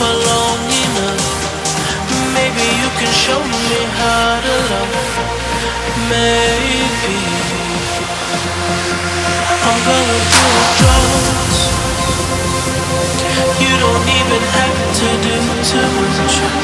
for long enough. Maybe you can show me how to love. Maybe I'm gonna do drugs. You don't even have to do too much.